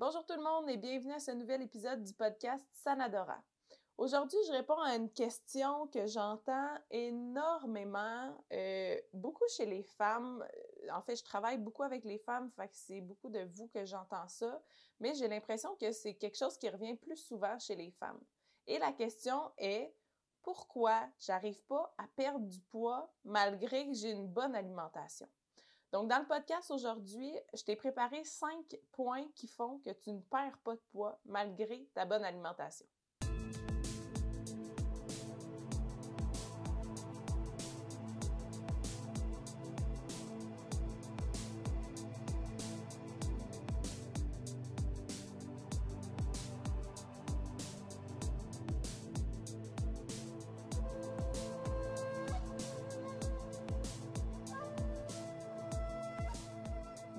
Bonjour tout le monde et bienvenue à ce nouvel épisode du podcast Sanadora. Aujourd'hui, je réponds à une question que j'entends énormément, euh, beaucoup chez les femmes. Euh, en fait, je travaille beaucoup avec les femmes, fait que c'est beaucoup de vous que j'entends ça, mais j'ai l'impression que c'est quelque chose qui revient plus souvent chez les femmes. Et la question est pourquoi j'arrive pas à perdre du poids malgré que j'ai une bonne alimentation? Donc, dans le podcast aujourd'hui, je t'ai préparé cinq points qui font que tu ne perds pas de poids malgré ta bonne alimentation.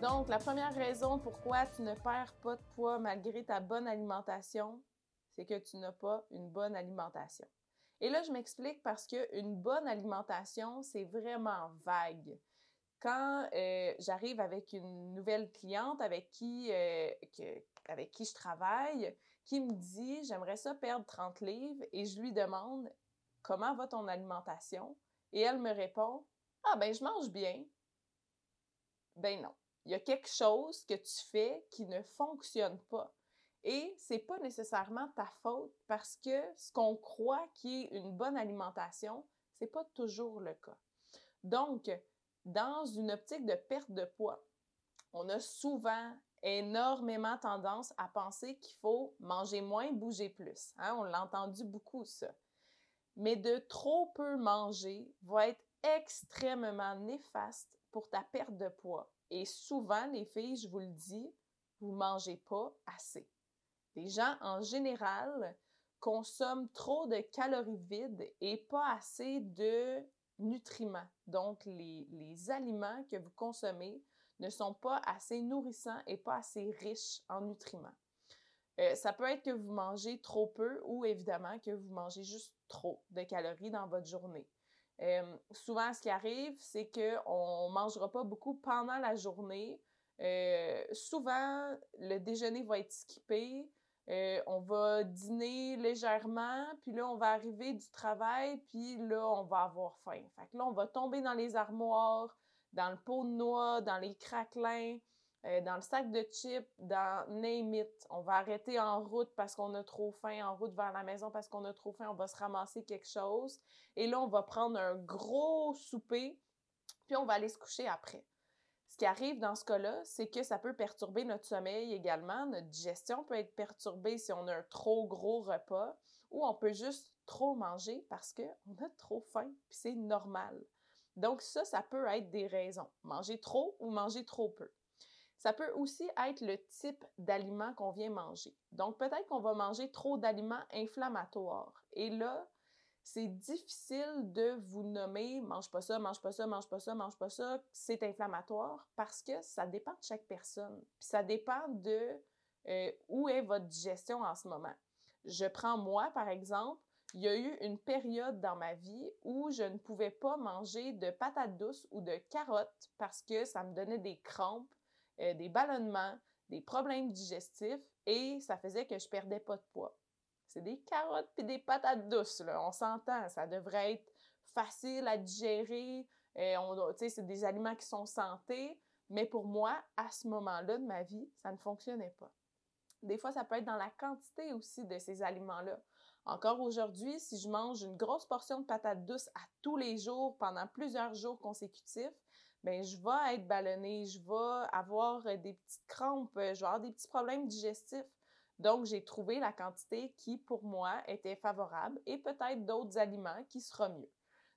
Donc, la première raison pourquoi tu ne perds pas de poids malgré ta bonne alimentation, c'est que tu n'as pas une bonne alimentation. Et là, je m'explique parce qu'une bonne alimentation, c'est vraiment vague. Quand euh, j'arrive avec une nouvelle cliente avec qui, euh, avec qui je travaille, qui me dit j'aimerais ça perdre 30 livres et je lui demande comment va ton alimentation et elle me répond ah ben je mange bien. Ben non il y a quelque chose que tu fais qui ne fonctionne pas. Et c'est pas nécessairement ta faute parce que ce qu'on croit qui est une bonne alimentation, c'est pas toujours le cas. Donc, dans une optique de perte de poids, on a souvent énormément tendance à penser qu'il faut manger moins, bouger plus. Hein? On l'a entendu beaucoup, ça. Mais de trop peu manger va être extrêmement néfaste pour ta perte de poids et souvent, les filles, je vous le dis, vous mangez pas assez. Les gens, en général, consomment trop de calories vides et pas assez de nutriments. Donc, les, aliments que vous consommez ne sont pas assez nourrissants et pas assez riches en nutriments. Euh, ça peut être que vous mangez trop peu ou évidemment que vous mangez juste trop de calories dans votre journée. Euh, souvent, ce qui arrive, c'est qu'on ne mangera pas beaucoup pendant la journée. Euh, souvent, le déjeuner va être skippé. Euh, on va dîner légèrement, puis là, on va arriver du travail, puis là, on va avoir faim. Fait que là, on va tomber dans les armoires, dans le pot de noix, dans les craquelins. Euh, dans le sac de chips, dans Name It. On va arrêter en route parce qu'on a trop faim, en route vers la maison parce qu'on a trop faim, on va se ramasser quelque chose. Et là, on va prendre un gros souper, puis on va aller se coucher après. Ce qui arrive dans ce cas-là, c'est que ça peut perturber notre sommeil également. Notre digestion peut être perturbée si on a un trop gros repas ou on peut juste trop manger parce qu'on a trop faim, puis c'est normal. Donc ça, ça peut être des raisons. Manger trop ou manger trop peu. Ça peut aussi être le type d'aliment qu'on vient manger. Donc, peut-être qu'on va manger trop d'aliments inflammatoires. Et là, c'est difficile de vous nommer mange pas ça, mange pas ça, mange pas ça, mange pas ça, c'est inflammatoire parce que ça dépend de chaque personne. Puis ça dépend de euh, où est votre digestion en ce moment. Je prends moi, par exemple, il y a eu une période dans ma vie où je ne pouvais pas manger de patates douces ou de carottes parce que ça me donnait des crampes euh, des ballonnements, des problèmes digestifs et ça faisait que je perdais pas de poids. C'est des carottes puis des patates douces, là. On s'entend, ça devrait être facile à digérer. Euh, c'est des aliments qui sont santé, mais pour moi, à ce moment-là de ma vie, ça ne fonctionnait pas. Des fois, ça peut être dans la quantité aussi de ces aliments-là. Encore aujourd'hui, si je mange une grosse portion de patates douces à tous les jours pendant plusieurs jours consécutifs, ben je vais être ballonnée, je vais avoir euh, des petites crampes, euh, je vais avoir des petits problèmes digestifs. Donc, j'ai trouvé la quantité qui, pour moi, était favorable et peut-être d'autres aliments qui sera mieux.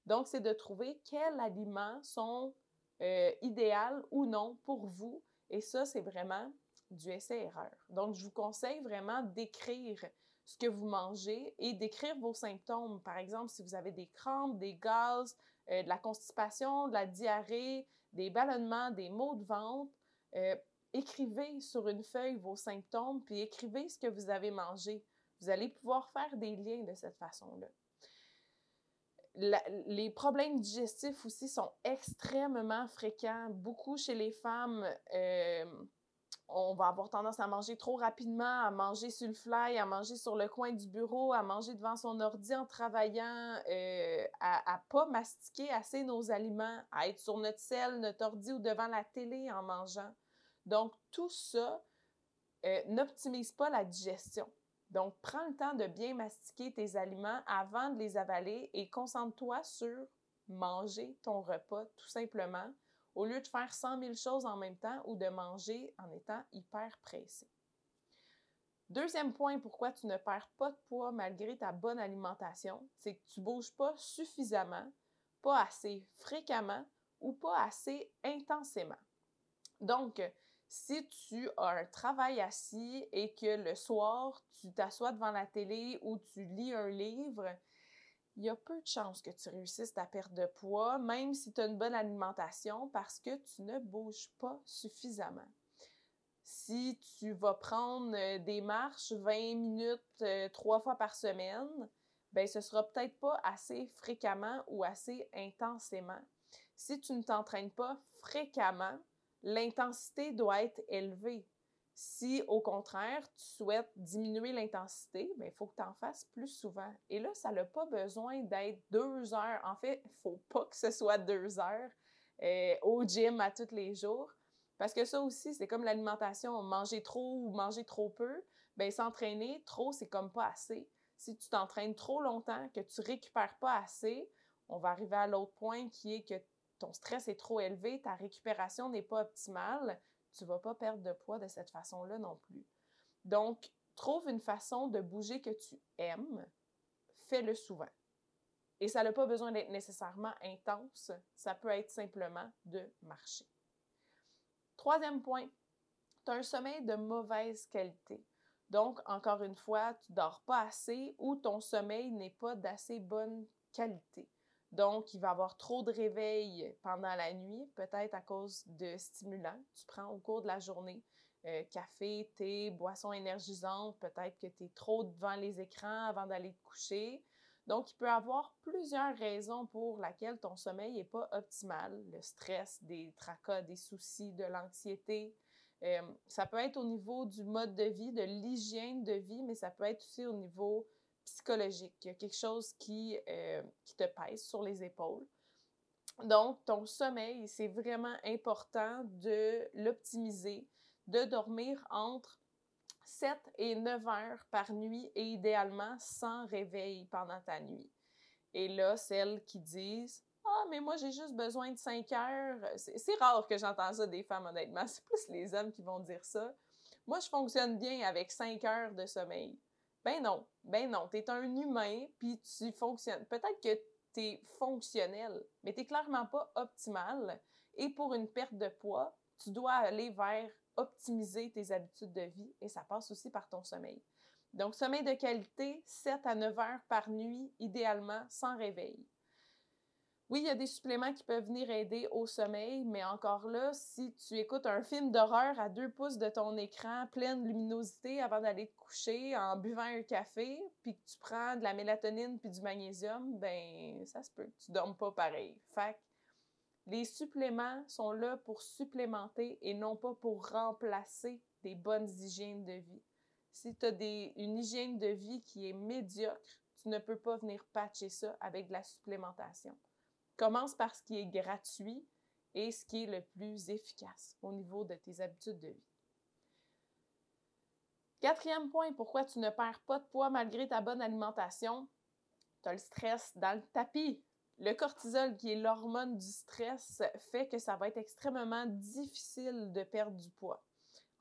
Donc, c'est de trouver quels aliments sont euh, idéaux ou non pour vous. Et ça, c'est vraiment du essai-erreur. Donc, je vous conseille vraiment d'écrire ce que vous mangez et d'écrire vos symptômes. Par exemple, si vous avez des crampes, des gaz, de la constipation, de la diarrhée, des ballonnements, des maux de ventre, euh, écrivez sur une feuille vos symptômes, puis écrivez ce que vous avez mangé. Vous allez pouvoir faire des liens de cette façon-là. les problèmes digestifs aussi sont extrêmement fréquents, beaucoup chez les femmes. Euh, on va avoir tendance à manger trop rapidement, à manger sur le fly, à manger sur le coin du bureau, à manger devant son ordi en travaillant, euh, à, à pas mastiquer assez nos aliments, à être sur notre selle, notre ordi ou devant la télé en mangeant. Donc, tout ça euh, n'optimise pas la digestion. Donc, prends le temps de bien mastiquer tes aliments avant de les avaler et concentre-toi sur manger ton repas tout simplement au lieu de faire 100 000 choses en même temps ou de manger en étant hyper pressé. Deuxième point, pourquoi tu ne perds pas de poids malgré ta bonne alimentation, c'est que tu ne bouges pas suffisamment, pas assez fréquemment ou pas assez intensément. Donc, si tu as un travail assis et que le soir, tu t'assois devant la télé ou tu lis un livre, il y a peu de chances que tu réussisses ta perte de poids, même si tu as une bonne alimentation, parce que tu ne bouges pas suffisamment. Si tu vas prendre euh, des marches 20 minutes euh, trois fois par semaine, ben ce sera peut-être pas assez fréquemment ou assez intensément. Si tu ne t'entraînes pas fréquemment, l'intensité doit être élevée. Si, au contraire, tu souhaites diminuer l'intensité, il ben, faut que tu en fasses plus souvent. Et là, ça n'a pas besoin d'être deux heures. En fait, il ne faut pas que ce soit deux heures euh, au gym à tous les jours. Parce que ça aussi, c'est comme l'alimentation. Manger trop ou manger trop peu, ben s'entraîner trop, c'est comme pas assez. Si tu t'entraînes trop longtemps, que tu récupères pas assez, on va arriver à l'autre point qui est que ton stress est trop élevé, ta récupération n'est pas optimale, tu vas pas perdre de poids de cette façon-là non plus. Donc, trouve une façon de bouger que tu aimes, fais-le souvent. Et ça n'a pas besoin d'être nécessairement intense, ça peut être simplement de marcher. Troisième point, tu as un sommeil de mauvaise qualité. Donc, encore une fois, tu dors pas assez ou ton sommeil n'est pas d'assez bonne qualité. Donc, il va avoir trop de réveils pendant la nuit, peut-être à cause de stimulants que tu prends au cours de la journée. Euh, café, thé, boissons énergisantes, peut-être que tu es trop devant les écrans avant d'aller te coucher. Donc, il peut y avoir plusieurs raisons pour lesquelles ton sommeil n'est pas optimal. Le stress, des tracas, des soucis, de l'anxiété. Euh, ça peut être au niveau du mode de vie, de l'hygiène de vie, mais ça peut être aussi au niveau psychologique. Il y a quelque chose qui, euh, qui te pèse sur les épaules. Donc, ton sommeil, c'est vraiment important de l'optimiser, de dormir entre 7 et 9 heures par nuit et idéalement sans réveil pendant ta nuit. Et là, celles qui disent Ah, mais moi, j'ai juste besoin de 5 heures. C'est rare que j'entends ça des femmes, honnêtement. C'est plus les hommes qui vont dire ça. Moi, je fonctionne bien avec 5 heures de sommeil. Ben non, ben non, tu es un humain, puis tu fonctionnes. Peut-être que tu es fonctionnel, mais tu clairement pas optimal. Et pour une perte de poids, tu dois aller vers optimiser tes habitudes de vie et ça passe aussi par ton sommeil. Donc, sommeil de qualité, 7 à 9 heures par nuit, idéalement sans réveil. Oui, il y a des suppléments qui peuvent venir aider au sommeil, mais encore là, si tu écoutes un film d'horreur à deux pouces de ton écran, pleine luminosité avant d'aller te coucher, en buvant un café, puis que tu prends de la mélatonine puis du magnésium, ben ça se peut que tu dormes pas pareil. Fait les suppléments sont là pour supplémenter et non pas pour remplacer des bonnes hygiènes de vie. Si tu as une hygiène de vie qui est médiocre, tu ne peux pas venir patcher ça avec de la supplémentation. Commence par ce qui est gratuit et ce qui est le plus efficace au niveau de tes habitudes de vie. Quatrième point, pourquoi tu ne perds pas de poids malgré ta bonne alimentation? Tu as le stress dans le tapis. Le cortisol, qui est l'hormone du stress, fait que ça va être extrêmement difficile de perdre du poids.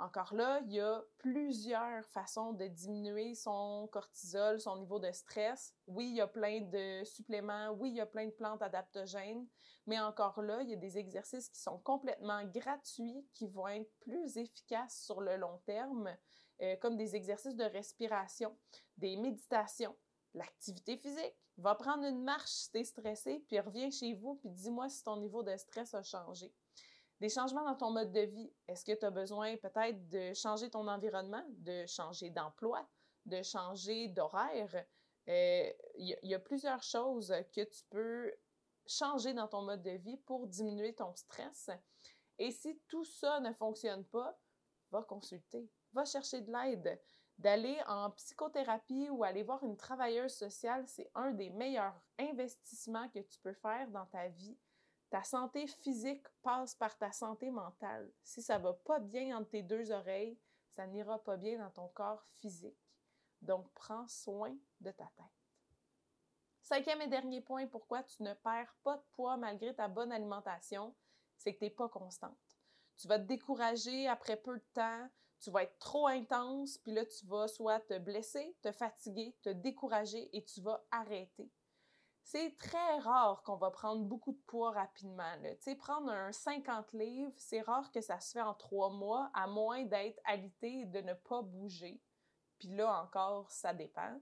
Encore là, il y a plusieurs façons de diminuer son cortisol, son niveau de stress. Oui, il y a plein de suppléments, oui, il y a plein de plantes adaptogènes, mais encore là, il y a des exercices qui sont complètement gratuits, qui vont être plus efficaces sur le long terme, euh, comme des exercices de respiration, des méditations, l'activité physique. Va prendre une marche si tu es stressé, puis reviens chez vous, puis dis-moi si ton niveau de stress a changé. Des changements dans ton mode de vie. Est-ce que tu as besoin peut-être de changer ton environnement, de changer d'emploi, de changer d'horaire? Euh, il y, a plusieurs choses que tu peux changer dans ton mode de vie pour diminuer ton stress. Et si tout ça ne fonctionne pas, va consulter, va chercher de l'aide. D'aller en psychothérapie ou aller voir une travailleuse sociale, c'est un des meilleurs investissements que tu peux faire dans ta vie. Ta santé physique passe par ta santé mentale. Si ça va pas bien entre tes deux oreilles, ça n'ira pas bien dans ton corps physique. Donc, prends soin de ta tête. Cinquième et dernier point, pourquoi tu ne perds pas de poids malgré ta bonne alimentation, c'est que tu n'es pas constante. Tu vas te décourager après peu de temps, tu vas être trop intense, puis là, tu vas soit te blesser, te fatiguer, te décourager et tu vas arrêter. C'est très rare qu'on va prendre beaucoup de poids rapidement. Tu prendre un 50 livres, c'est rare que ça se fait en trois mois, à moins d'être alité et de ne pas bouger. Puis là encore, ça dépend.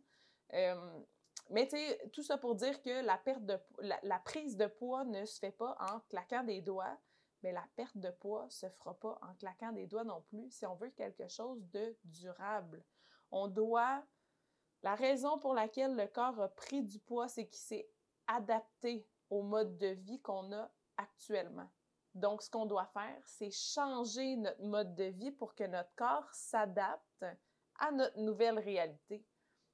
Mais tu sais, tout ça pour dire que la, prise de poids ne se fait pas en claquant des doigts, mais la perte de poids se fera pas en claquant des doigts non plus si on veut quelque chose de durable. On doit la raison pour laquelle le corps a pris du poids, c'est qu'il s'est adapté au mode de vie qu'on a actuellement. Donc, ce qu'on doit faire, c'est changer notre mode de vie pour que notre corps s'adapte à notre nouvelle réalité.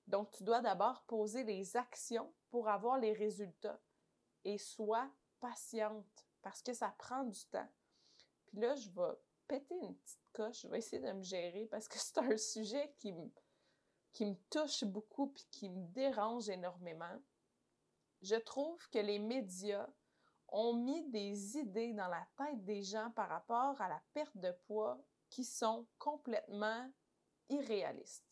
Donc, tu dois d'abord poser les actions pour avoir les résultats et sois patiente parce que ça prend du temps. Puis là, je vais péter une petite coche, je vais essayer de me gérer parce que c'est un sujet qui me, qui me touche beaucoup puis qui me dérange énormément. Je trouve que les médias ont mis des idées dans la tête des gens par rapport à la perte de poids qui sont complètement irréalistes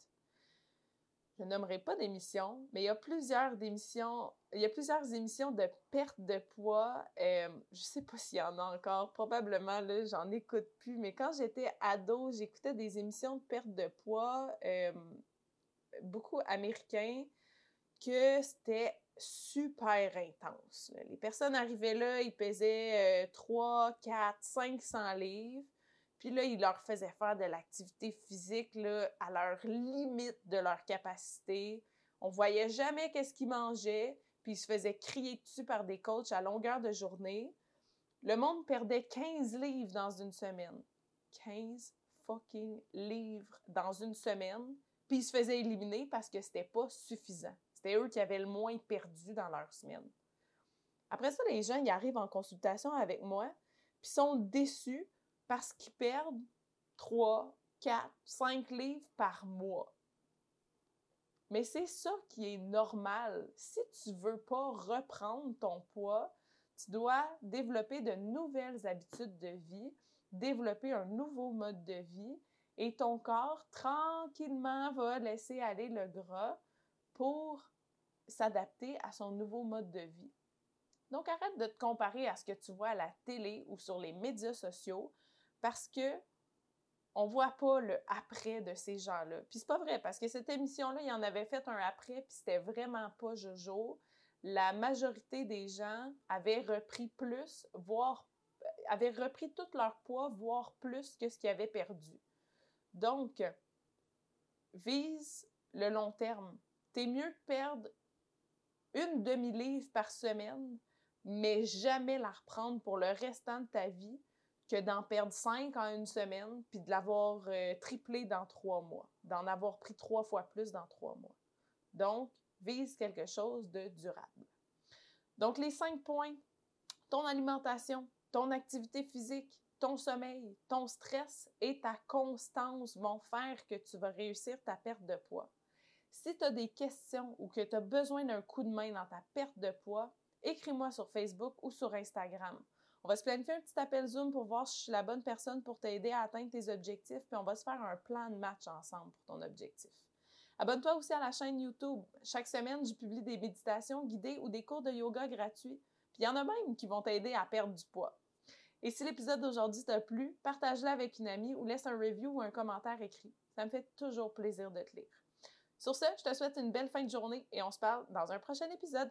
je nommerai pas d'émissions, mais il y a plusieurs émissions, il y a plusieurs émissions de perte de poids. Euh, je sais pas s'il y en a encore, probablement là, j'en écoute plus. Mais quand j'étais ado, j'écoutais des émissions de perte de poids, euh, beaucoup américains, que c'était super intense. Les personnes arrivaient là, ils pesaient 3, 4, 500 livres. Puis là, il leur faisait faire de l'activité physique à leur limite de leur capacité. On voyait jamais qu'est-ce qu'ils mangeaient, puis ils se faisaient crier dessus par des coachs à longueur de journée. Le monde perdait 15 livres dans une semaine. 15 fucking livres dans une semaine. Puis ils se faisaient éliminer parce que c'était pas suffisant. C'était eux qui avaient le moins perdu dans leur semaine. Après ça, les gens, ils arrivent en consultation avec moi, puis sont déçus parce qu'ils perdent 3, 4, 5 livres par mois. Mais c'est ça qui est normal. Si tu veux pas reprendre ton poids, tu dois développer de nouvelles habitudes de vie, développer un nouveau mode de vie et ton corps tranquillement va laisser aller le gras pour s'adapter à son nouveau mode de vie. Donc arrête de te comparer à ce que tu vois à la télé ou sur les médias sociaux parce que on voit pas le après de ces gens-là. Puis c'est pas vrai, parce que cette émission-là, il en avait fait un après, puis c'était vraiment pas Jojo. La majorité des gens avaient repris plus, voire euh, avaient repris tout leur poids, voire plus que ce qu'ils avaient perdu. Donc, vise le long terme. T'es mieux de perdre une demi-livre par semaine, mais jamais la reprendre pour le restant de ta vie que d'en perdre cinq en une semaine, puis de l'avoir euh, triplé dans trois mois, d'en avoir pris trois fois plus dans trois mois. Donc, vise quelque chose de durable. Donc, les cinq points, ton alimentation, ton activité physique, ton sommeil, ton stress et ta constance vont faire que tu vas réussir ta perte de poids. Si tu as des questions ou que tu as besoin d'un coup de main dans ta perte de poids, écris-moi sur Facebook ou sur Instagram. On va se planifier un petit appel Zoom pour voir si je suis la bonne personne pour t'aider à atteindre tes objectifs, puis on va se faire un plan de match ensemble pour ton objectif. Abonne-toi aussi à la chaîne YouTube. Chaque semaine, je publie des méditations guidées ou des cours de yoga gratuits. Puis il y en a même qui vont t'aider à perdre du poids. Et si l'épisode d'aujourd'hui t'a plu, partage-le avec une amie ou laisse un review ou un commentaire écrit. Ça me fait toujours plaisir de te lire. Sur ce, je te souhaite une belle fin de journée et on se parle dans un prochain épisode.